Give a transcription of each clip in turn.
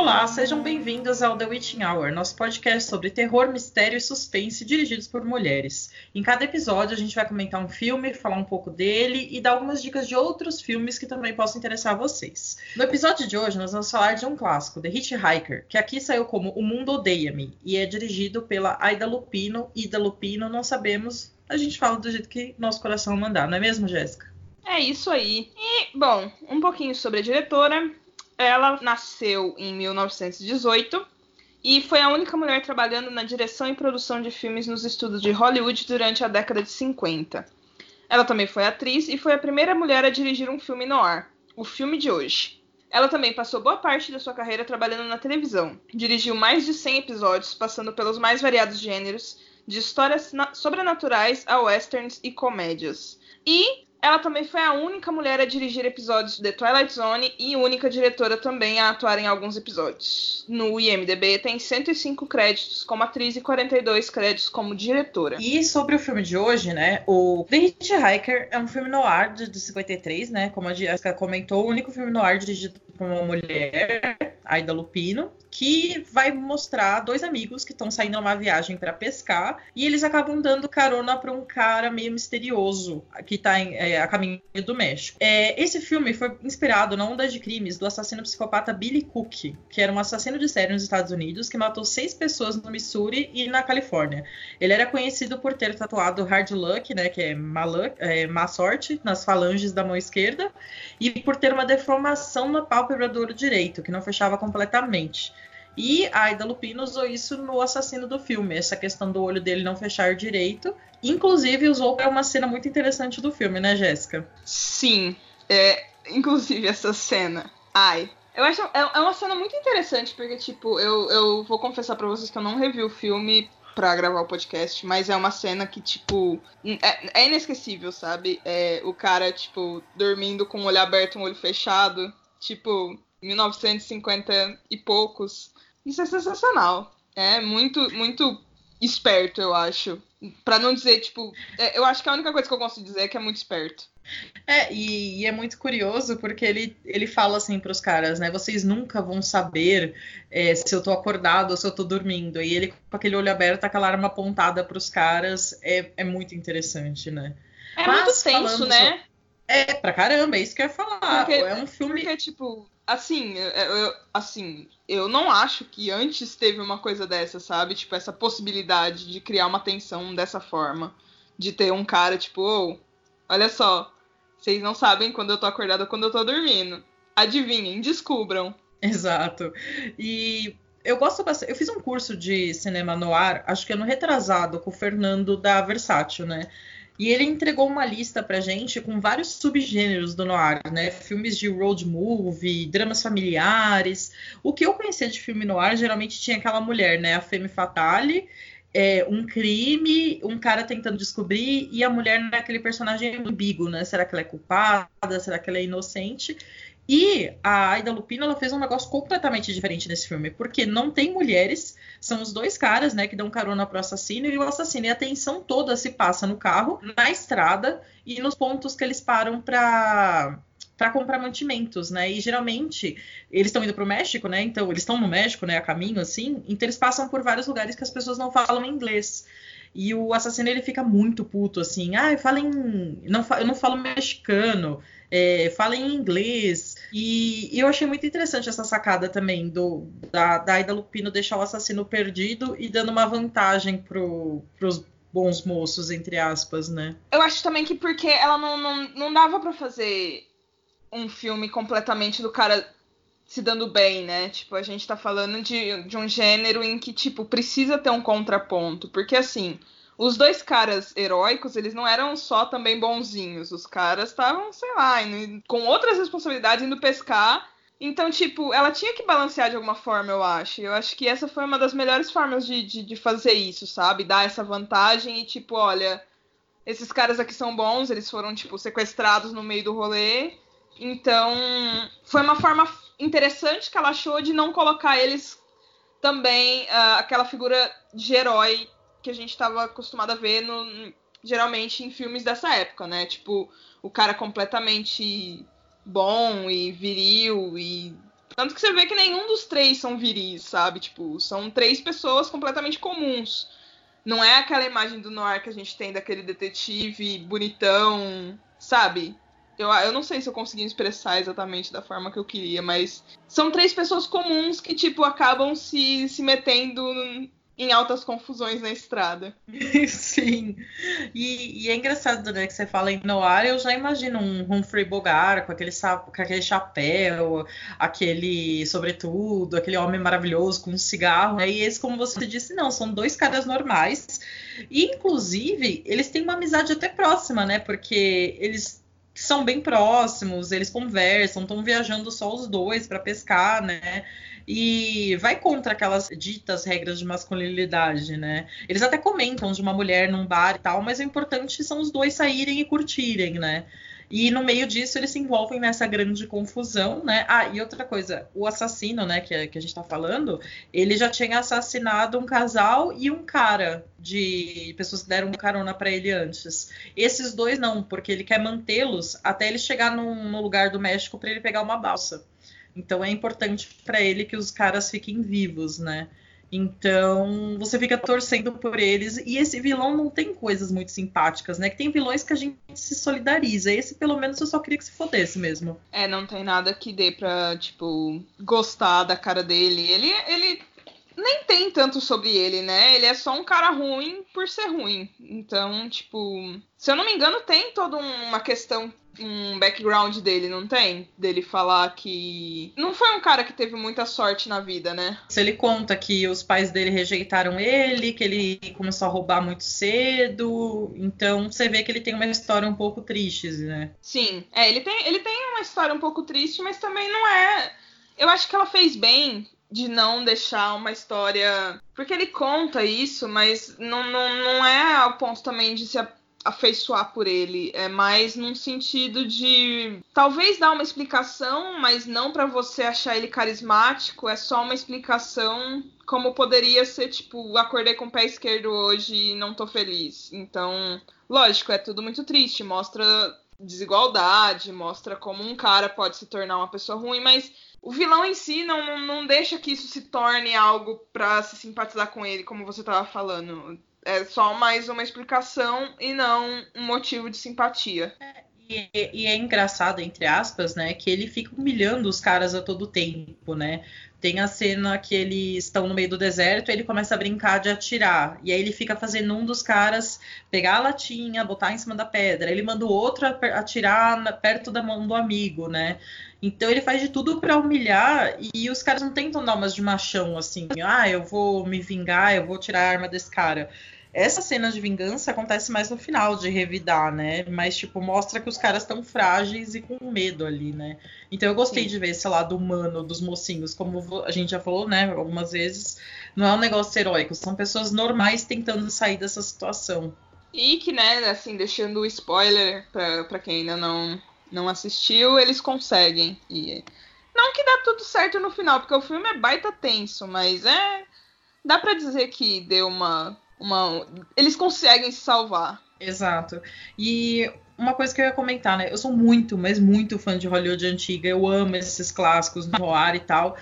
Olá, sejam bem-vindos ao The Witching Hour, nosso podcast sobre terror, mistério e suspense dirigidos por mulheres. Em cada episódio a gente vai comentar um filme, falar um pouco dele e dar algumas dicas de outros filmes que também possam interessar vocês. No episódio de hoje nós vamos falar de um clássico, The Hitchhiker, que aqui saiu como O Mundo Odeia-me e é dirigido pela Aida Lupino. Ida Lupino, não sabemos, a gente fala do jeito que nosso coração mandar, não é mesmo, Jéssica? É isso aí. E, bom, um pouquinho sobre a diretora. Ela nasceu em 1918 e foi a única mulher trabalhando na direção e produção de filmes nos estudos de Hollywood durante a década de 50. Ela também foi atriz e foi a primeira mulher a dirigir um filme no ar, o filme de hoje. Ela também passou boa parte da sua carreira trabalhando na televisão. Dirigiu mais de 100 episódios, passando pelos mais variados gêneros, de histórias sobrenaturais a westerns e comédias. E ela também foi a única mulher a dirigir episódios de The Twilight Zone e única diretora também a atuar em alguns episódios. No IMDb tem 105 créditos como atriz e 42 créditos como diretora. E sobre o filme de hoje, né? O The Hitchhiker é um filme no ar de, de 53, né? Como a Jessica comentou, o único filme no ar dirigido por uma mulher, Aida Lupino que vai mostrar dois amigos que estão saindo numa viagem para pescar e eles acabam dando carona para um cara meio misterioso que está é, a caminho do México. É, esse filme foi inspirado na onda de crimes do assassino psicopata Billy Cook, que era um assassino de série nos Estados Unidos que matou seis pessoas no Missouri e na Califórnia. Ele era conhecido por ter tatuado hard luck, né, que é má, luck, é, má sorte, nas falanges da mão esquerda e por ter uma deformação na pálpebra do olho direito, que não fechava completamente. E a Aida Lupino usou isso no assassino do filme, essa questão do olho dele não fechar direito. Inclusive, usou para uma cena muito interessante do filme, né, Jéssica? Sim. É, inclusive, essa cena. Ai. Eu acho é, é uma cena muito interessante, porque, tipo, eu, eu vou confessar para vocês que eu não revi o filme pra gravar o podcast, mas é uma cena que, tipo, é, é inesquecível, sabe? É, o cara, tipo, dormindo com o olho aberto e um olho fechado, tipo, 1950 e poucos. Isso é sensacional. É muito, muito esperto, eu acho. Para não dizer, tipo, é, eu acho que a única coisa que eu posso dizer é que é muito esperto. É, e, e, é muito curioso porque ele, ele fala assim para os caras, né? Vocês nunca vão saber é, se eu tô acordado ou se eu tô dormindo. E ele, com aquele olho aberto, aquela arma apontada para os caras, é, é muito interessante, né? É Mas, muito tenso, né? É, pra caramba, é isso que eu ia falar. Porque, é um filme. Porque, tipo, assim, eu, assim, eu não acho que antes teve uma coisa dessa, sabe? Tipo, essa possibilidade de criar uma tensão dessa forma. De ter um cara, tipo, oh, olha só, vocês não sabem quando eu tô acordada ou quando eu tô dormindo. Adivinhem, descubram. Exato. E eu gosto bastante. Eu fiz um curso de cinema no ar, acho que ano retrasado, com o Fernando da Versátil, né? E ele entregou uma lista pra gente com vários subgêneros do noir, né? Filmes de road movie, dramas familiares. O que eu conhecia de filme noir geralmente tinha aquela mulher, né? A femme fatale, é, um crime, um cara tentando descobrir e a mulher naquele personagem ambíguo, né? Será que ela é culpada? Será que ela é inocente? E a Aida Lupino ela fez um negócio completamente diferente nesse filme, porque não tem mulheres, são os dois caras, né, que dão carona pro assassino e o assassino. E a atenção toda se passa no carro, na estrada e nos pontos que eles param para para comprar mantimentos, né? E geralmente eles estão indo para o México, né? Então eles estão no México, né? A caminho assim. Então eles passam por vários lugares que as pessoas não falam inglês. E o assassino ele fica muito puto assim. Ah, fala em não eu não falo mexicano é, fala em inglês. E, e, eu achei muito interessante essa sacada também do da, da Aida Lupino deixar o assassino perdido e dando uma vantagem pro, pros bons moços, entre aspas, né? Eu acho também que porque ela não, não, não dava para fazer um filme completamente do cara se dando bem, né? Tipo, a gente tá falando de, de um gênero em que, tipo, precisa ter um contraponto. Porque, assim, os dois caras heróicos, eles não eram só também bonzinhos. Os caras estavam, sei lá, indo, com outras responsabilidades, indo pescar. Então, tipo, ela tinha que balancear de alguma forma, eu acho. Eu acho que essa foi uma das melhores formas de, de, de fazer isso, sabe? Dar essa vantagem e, tipo, olha, esses caras aqui são bons, eles foram, tipo, sequestrados no meio do rolê. Então, foi uma forma interessante que ela achou de não colocar eles também uh, aquela figura de herói que a gente estava acostumado a ver no, geralmente em filmes dessa época, né? Tipo, o cara completamente bom e viril e Tanto que você vê que nenhum dos três são viris, sabe? Tipo, são três pessoas completamente comuns. Não é aquela imagem do noir que a gente tem daquele detetive bonitão, sabe? Eu, eu não sei se eu consegui expressar exatamente da forma que eu queria, mas são três pessoas comuns que, tipo, acabam se, se metendo em altas confusões na estrada. Sim. E, e, é engraçado, né, que você fala em Noir, eu já imagino um Humphrey Bogart com aquele, com aquele chapéu, aquele sobretudo, aquele homem maravilhoso com um cigarro. Né? E esse, como você disse, não, são dois caras normais. E, inclusive, eles têm uma amizade até próxima, né? Porque eles são bem próximos, eles conversam, estão viajando só os dois para pescar, né? e vai contra aquelas ditas regras de masculinidade, né? Eles até comentam de uma mulher num bar e tal, mas o importante são os dois saírem e curtirem, né? E no meio disso eles se envolvem nessa grande confusão, né? Ah, e outra coisa, o assassino, né, que, que a gente tá falando, ele já tinha assassinado um casal e um cara de pessoas que deram carona para ele antes. Esses dois não, porque ele quer mantê-los até ele chegar num, no lugar do México para ele pegar uma balsa. Então é importante para ele que os caras fiquem vivos, né? Então você fica torcendo por eles e esse vilão não tem coisas muito simpáticas, né? Que tem vilões que a gente se solidariza. Esse pelo menos eu só queria que se fodesse mesmo. É, não tem nada que dê pra, tipo, gostar da cara dele. Ele, ele nem tem tanto sobre ele, né? Ele é só um cara ruim por ser ruim. Então, tipo, se eu não me engano, tem toda uma questão um background dele, não tem? Dele falar que não foi um cara que teve muita sorte na vida, né? Se ele conta que os pais dele rejeitaram ele, que ele começou a roubar muito cedo, então você vê que ele tem uma história um pouco triste, né? Sim, é, ele tem, ele tem uma história um pouco triste, mas também não é. Eu acho que ela fez bem de não deixar uma história. Porque ele conta isso, mas não, não, não é ao ponto também de se afeiçoar por ele. É mais num sentido de talvez dar uma explicação, mas não para você achar ele carismático. É só uma explicação como poderia ser, tipo, acordei com o pé esquerdo hoje e não tô feliz. Então, lógico, é tudo muito triste. Mostra desigualdade, mostra como um cara pode se tornar uma pessoa ruim, mas o vilão em si não, não deixa que isso se torne algo para se simpatizar com ele, como você estava falando é só mais uma explicação e não um motivo de simpatia. É, e, e, é engraçado, entre aspas, né, que ele fica humilhando os caras a todo tempo, né? Tem a cena que eles estão no meio do deserto e ele começa a brincar de atirar. E aí ele fica fazendo um dos caras pegar a latinha, botar em cima da pedra. Ele manda o outro atirar perto da mão do amigo, né? Então ele faz de tudo para humilhar e os caras não tentam dar umas de machão assim, ah, eu vou me vingar, eu vou tirar a arma desse cara. Essa cena de vingança acontece mais no final de revidar, né? Mas, tipo, mostra que os caras estão frágeis e com medo ali, né? Então eu gostei Sim. de ver esse lado humano dos mocinhos, como a gente já falou, né, algumas vezes. Não é um negócio heróico, são pessoas normais tentando sair dessa situação. E que, né, assim, deixando o spoiler pra quem ainda não, não assistiu, eles conseguem. Não que dá tudo certo no final, porque o filme é baita tenso, mas é. Dá para dizer que deu uma, uma. Eles conseguem se salvar. Exato. E uma coisa que eu ia comentar, né? Eu sou muito, mas muito fã de Hollywood antiga. Eu amo esses clássicos no ar e tal.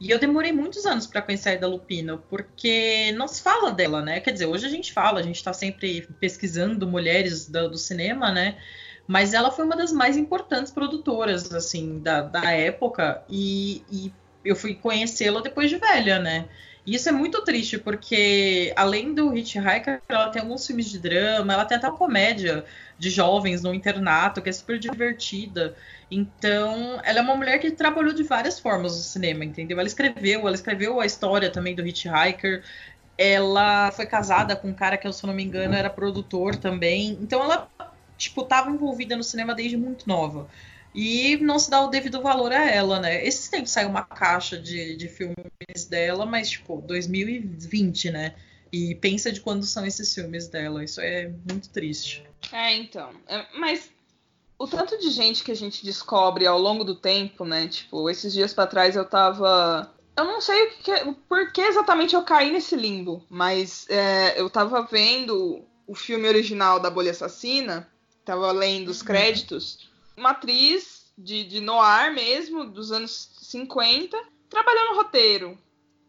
E eu demorei muitos anos para conhecer a Ida Lupino, porque não se fala dela, né? Quer dizer, hoje a gente fala, a gente está sempre pesquisando mulheres do, do cinema, né? Mas ela foi uma das mais importantes produtoras, assim, da, da época, e, e eu fui conhecê-la depois de velha, né? E isso é muito triste, porque além do Hitchhiker, ela tem alguns filmes de drama, ela tem até uma comédia de jovens no internato, que é super divertida. Então, ela é uma mulher que trabalhou de várias formas no cinema, entendeu? Ela escreveu, ela escreveu a história também do Hitchhiker. Ela foi casada com um cara que, se eu não me engano, era produtor também. Então, ela tipo, estava envolvida no cinema desde muito nova. E não se dá o devido valor a ela, né? Esses tempos saiu uma caixa de, de filmes dela, mas, tipo, 2020, né? E pensa de quando são esses filmes dela. Isso é muito triste. É, então. É, mas o tanto de gente que a gente descobre ao longo do tempo, né? Tipo, esses dias para trás eu tava. Eu não sei o que, por que exatamente eu caí nesse limbo, mas é, eu tava vendo o filme original da Bolha Assassina tava lendo os uhum. créditos, uma atriz de, de noir mesmo, dos anos 50, trabalhando roteiro.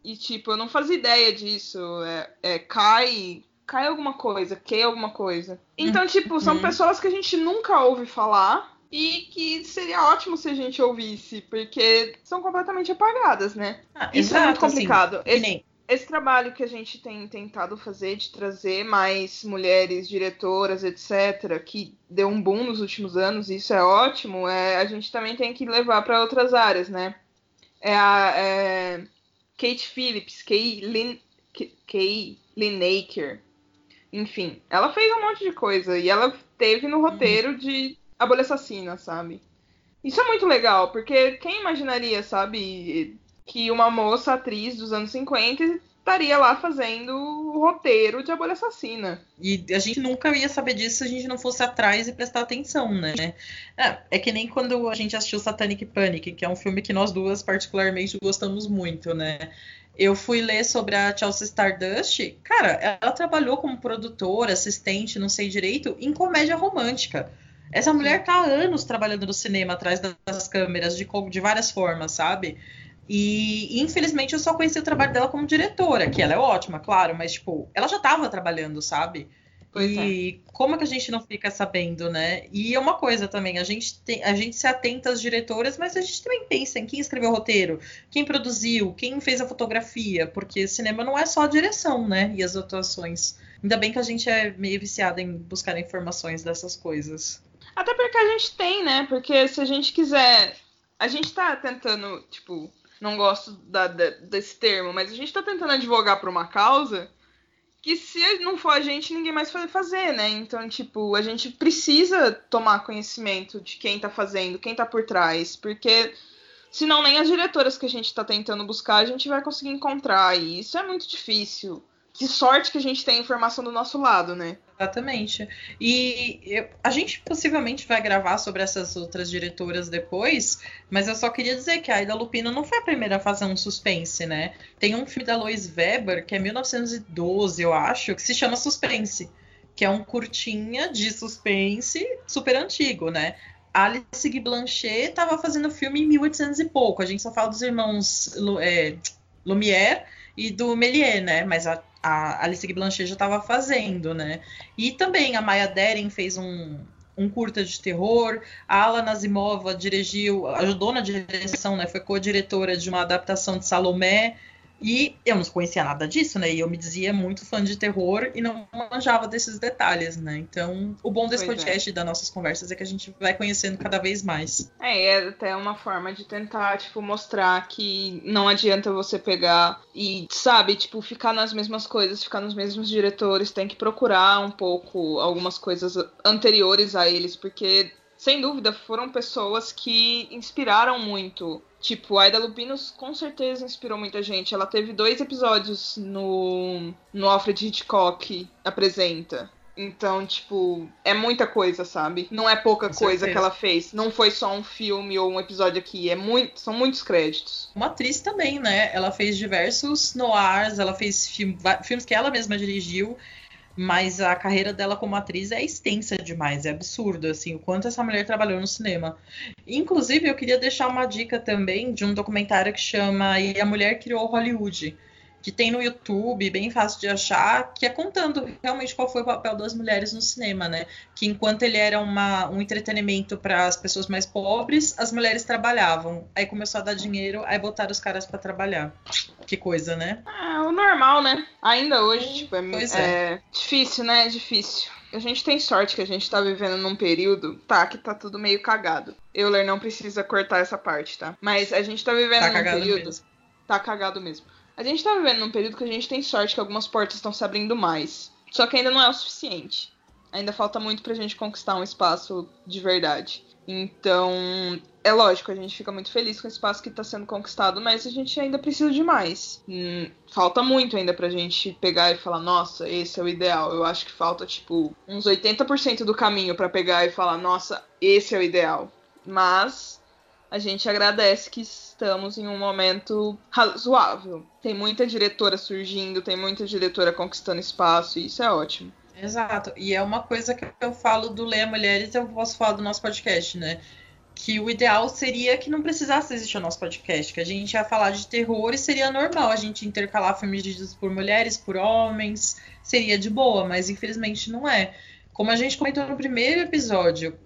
E, tipo, eu não fazia ideia disso. É, é cai. Cai alguma coisa, que alguma coisa. Então, uhum. tipo, são uhum. pessoas que a gente nunca ouve falar e que seria ótimo se a gente ouvisse, porque são completamente apagadas, né? Ah, Isso exato, é muito assim, complicado. Assim, esse, esse, trabalho que a gente tem tentado fazer de trazer mais mulheres diretoras, etc., que deu um boom nos últimos anos, isso é ótimo, é, a gente também tem que levar para outras áreas, né? É a é Kate Phillips, Kay, Lin, Kay enfim, ela fez um monte de coisa e ela teve no roteiro de a bolha assassina, sabe? Isso é muito legal, porque quem imaginaria, sabe, que uma moça atriz dos anos 50 estaria lá fazendo o roteiro de A Bolha Assassina. E a gente nunca ia saber disso se a gente não fosse atrás e prestar atenção, né? É, é que nem quando a gente assistiu Satanic Panic, que é um filme que nós duas particularmente gostamos muito, né? Eu fui ler sobre a Chelsea Stardust. Cara, ela trabalhou como produtora, assistente, não sei direito, em comédia romântica. Essa mulher tá há anos trabalhando no cinema atrás das câmeras, de, de várias formas, sabe? E infelizmente eu só conheci o trabalho dela como diretora, que ela é ótima, claro, mas tipo, ela já estava trabalhando, sabe? Pois e é. como é que a gente não fica sabendo, né? E é uma coisa também, a gente, tem, a gente se atenta às diretoras, mas a gente também pensa em quem escreveu o roteiro, quem produziu, quem fez a fotografia, porque cinema não é só a direção, né? E as atuações. Ainda bem que a gente é meio viciada em buscar informações dessas coisas. Até porque a gente tem, né? Porque se a gente quiser. A gente tá tentando, tipo, não gosto da, da, desse termo, mas a gente tá tentando advogar por uma causa que se não for a gente, ninguém mais vai fazer, né? Então, tipo, a gente precisa tomar conhecimento de quem tá fazendo, quem tá por trás, porque senão nem as diretoras que a gente tá tentando buscar a gente vai conseguir encontrar, e isso é muito difícil que sorte que a gente tem a informação do nosso lado, né? Exatamente. E a gente possivelmente vai gravar sobre essas outras diretoras depois, mas eu só queria dizer que a Aida Lupino não foi a primeira a fazer um suspense, né? Tem um filme da Lois Weber, que é 1912, eu acho, que se chama Suspense, que é um curtinha de suspense super antigo, né? Alice Guy Blanchet estava fazendo filme em 1800 e pouco. A gente só fala dos irmãos é, Lumière e do Méliès, né? Mas a a Alice Blanchet já estava fazendo, né? E também a Maya Deren fez um, um curta de terror. A Alana Asimova dirigiu, ajudou na direção, né? Foi co-diretora de uma adaptação de Salomé. E eu não conhecia nada disso, né? E eu me dizia muito fã de terror e não manjava desses detalhes, né? Então, o bom desse pois é. podcast é. e das nossas conversas é que a gente vai conhecendo cada vez mais. É, é até uma forma de tentar, tipo, mostrar que não adianta você pegar e, sabe, tipo, ficar nas mesmas coisas, ficar nos mesmos diretores, tem que procurar um pouco algumas coisas anteriores a eles, porque sem dúvida, foram pessoas que inspiraram muito. Tipo, Aida Lupinos com certeza inspirou muita gente. Ela teve dois episódios no, no Alfred Hitchcock Apresenta. Então, tipo, é muita coisa, sabe? Não é pouca Com coisa certeza. que ela fez. Não foi só um filme ou um episódio aqui. É muito, são muitos créditos. Uma atriz também, né? Ela fez diversos noirs, ela fez filme, filmes que ela mesma dirigiu mas a carreira dela como atriz é extensa demais, é absurdo, assim, o quanto essa mulher trabalhou no cinema. Inclusive, eu queria deixar uma dica também de um documentário que chama E a Mulher Criou Hollywood, que tem no YouTube, bem fácil de achar, que é contando realmente qual foi o papel das mulheres no cinema, né? Que enquanto ele era uma, um entretenimento para as pessoas mais pobres, as mulheres trabalhavam. Aí começou a dar dinheiro, aí botaram os caras para trabalhar. Que coisa, né? É o normal, né? Ainda hoje, tipo, é, é. é difícil, né? É difícil. A gente tem sorte que a gente tá vivendo num período, tá, que tá tudo meio cagado. Euler não precisa cortar essa parte, tá? Mas a gente tá vivendo tá num período. Mesmo. Tá cagado mesmo. A gente tá vivendo num período que a gente tem sorte que algumas portas estão se abrindo mais. Só que ainda não é o suficiente. Ainda falta muito pra gente conquistar um espaço de verdade. Então, é lógico, a gente fica muito feliz com o espaço que está sendo conquistado, mas a gente ainda precisa de mais. Hum, falta muito ainda pra gente pegar e falar, nossa, esse é o ideal. Eu acho que falta, tipo, uns 80% do caminho para pegar e falar, nossa, esse é o ideal. Mas a gente agradece que estamos em um momento razoável. Tem muita diretora surgindo, tem muita diretora conquistando espaço, e isso é ótimo. Exato. E é uma coisa que eu falo do Leia Mulheres, eu posso falar do nosso podcast, né? que o ideal seria que não precisasse existir o nosso podcast, que a gente ia falar de terror e seria normal a gente intercalar filmes dirigidos por mulheres, por homens, seria de boa, mas infelizmente não é. Como a gente comentou no primeiro episódio,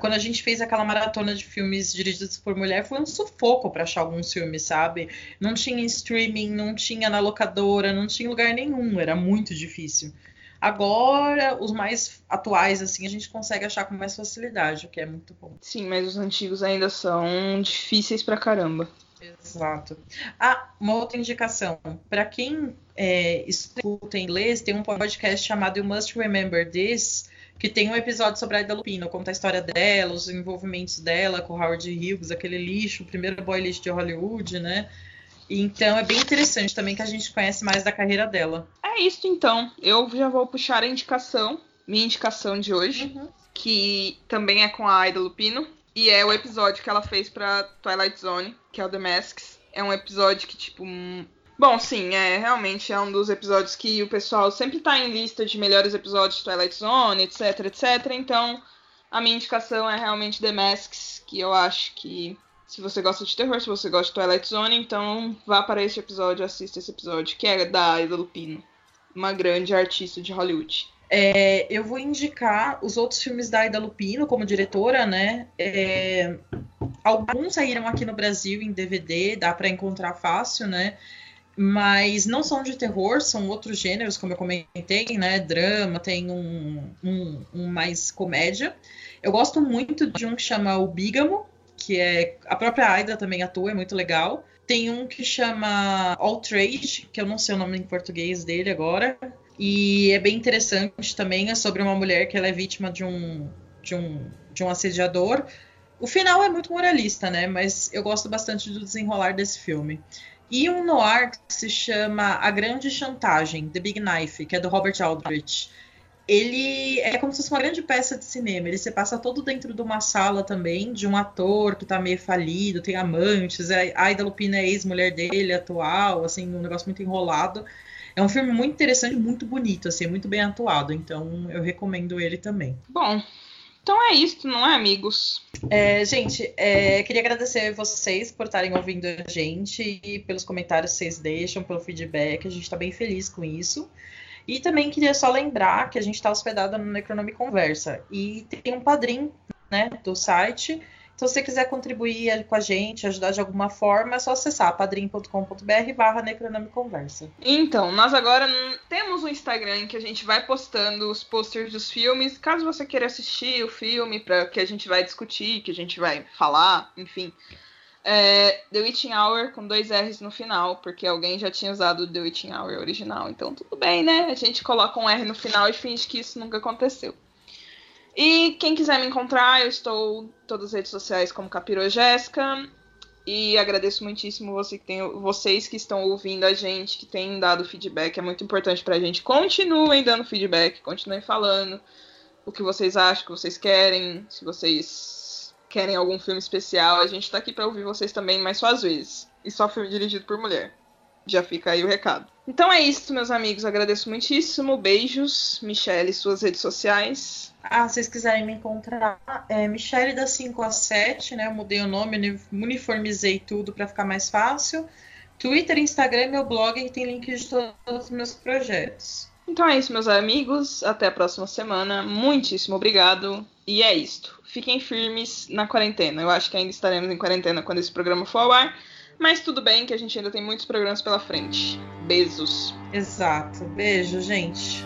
quando a gente fez aquela maratona de filmes dirigidos por mulher, foi um sufoco para achar alguns filmes, sabe? Não tinha streaming, não tinha na locadora, não tinha lugar nenhum, era muito difícil. Agora, os mais atuais, assim, a gente consegue achar com mais facilidade, o que é muito bom. Sim, mas os antigos ainda são difíceis pra caramba. Exato. Ah, uma outra indicação. Para quem é, escuta inglês, tem um podcast chamado You Must Remember This, que tem um episódio sobre a Ida Lupino, conta a história dela, os envolvimentos dela com Howard Hughes, aquele lixo, o primeiro boy lixo de Hollywood, né? Então é bem interessante também que a gente conhece mais da carreira dela. É isso então. Eu já vou puxar a indicação, minha indicação de hoje, uhum. que também é com a Aida Lupino. E é o episódio que ela fez pra Twilight Zone, que é o The Masks. É um episódio que, tipo. Bom, sim, é realmente é um dos episódios que o pessoal sempre tá em lista de melhores episódios de Twilight Zone, etc, etc. Então, a minha indicação é realmente The Masks, que eu acho que se você gosta de terror, se você gosta de Twilight Zone, então vá para este episódio, assista esse episódio, que é da Aida Lupino, uma grande artista de Hollywood. É, eu vou indicar os outros filmes da Aida Lupino como diretora, né? É, alguns saíram aqui no Brasil em DVD, dá para encontrar fácil, né? Mas não são de terror, são outros gêneros, como eu comentei, né? Drama, tem um, um, um mais comédia. Eu gosto muito de um que chama O Bígamo, que é a própria Aida também atua, é muito legal. Tem um que chama All Trade, que eu não sei o nome em português dele agora. E é bem interessante também, é sobre uma mulher que ela é vítima de um, de um, de um assediador. O final é muito moralista, né? Mas eu gosto bastante do desenrolar desse filme. E um noir que se chama A Grande Chantagem, The Big Knife, que é do Robert Aldrich ele é como se fosse uma grande peça de cinema. Ele se passa todo dentro de uma sala também, de um ator que tá meio falido, tem amantes. A Aida Lupina é ex-mulher dele, atual, assim, um negócio muito enrolado. É um filme muito interessante, muito bonito, assim, muito bem atuado. Então, eu recomendo ele também. Bom, então é isso, não é, amigos? É, gente, é, queria agradecer vocês por estarem ouvindo a gente e pelos comentários que vocês deixam, pelo feedback. A gente está bem feliz com isso. E também queria só lembrar que a gente está hospedada no Necronome Conversa. E tem um padrinho né, do site. Então, se você quiser contribuir com a gente, ajudar de alguma forma, é só acessar padrim.com.br barra Conversa. Então, nós agora temos um Instagram que a gente vai postando os posters dos filmes. Caso você queira assistir o filme, para que a gente vai discutir, que a gente vai falar, enfim. É, The Witching Hour com dois R's no final, porque alguém já tinha usado The Witching Hour original. Então tudo bem, né? A gente coloca um R no final e finge que isso nunca aconteceu. E quem quiser me encontrar, eu estou em todas as redes sociais como Capiro Jéssica. E agradeço muitíssimo você que tem, vocês que estão ouvindo a gente, que têm dado feedback. É muito importante pra gente. Continuem dando feedback, continuem falando o que vocês acham, o que vocês querem, se vocês querem algum filme especial, a gente tá aqui para ouvir vocês também, mas só às vezes. E só filme dirigido por mulher. Já fica aí o recado. Então é isso, meus amigos. Agradeço muitíssimo. Beijos. Michelle, suas redes sociais. Ah, se vocês quiserem me encontrar, é Michelle da 5 a 7, né? Eu mudei o nome, uniformizei tudo para ficar mais fácil. Twitter, Instagram, meu blog, que tem link de todos os meus projetos. Então é isso, meus amigos. Até a próxima semana. Muitíssimo obrigado. E é isto. Fiquem firmes na quarentena. Eu acho que ainda estaremos em quarentena quando esse programa for ao ar. Mas tudo bem que a gente ainda tem muitos programas pela frente. Beijos. Exato. Beijo, gente.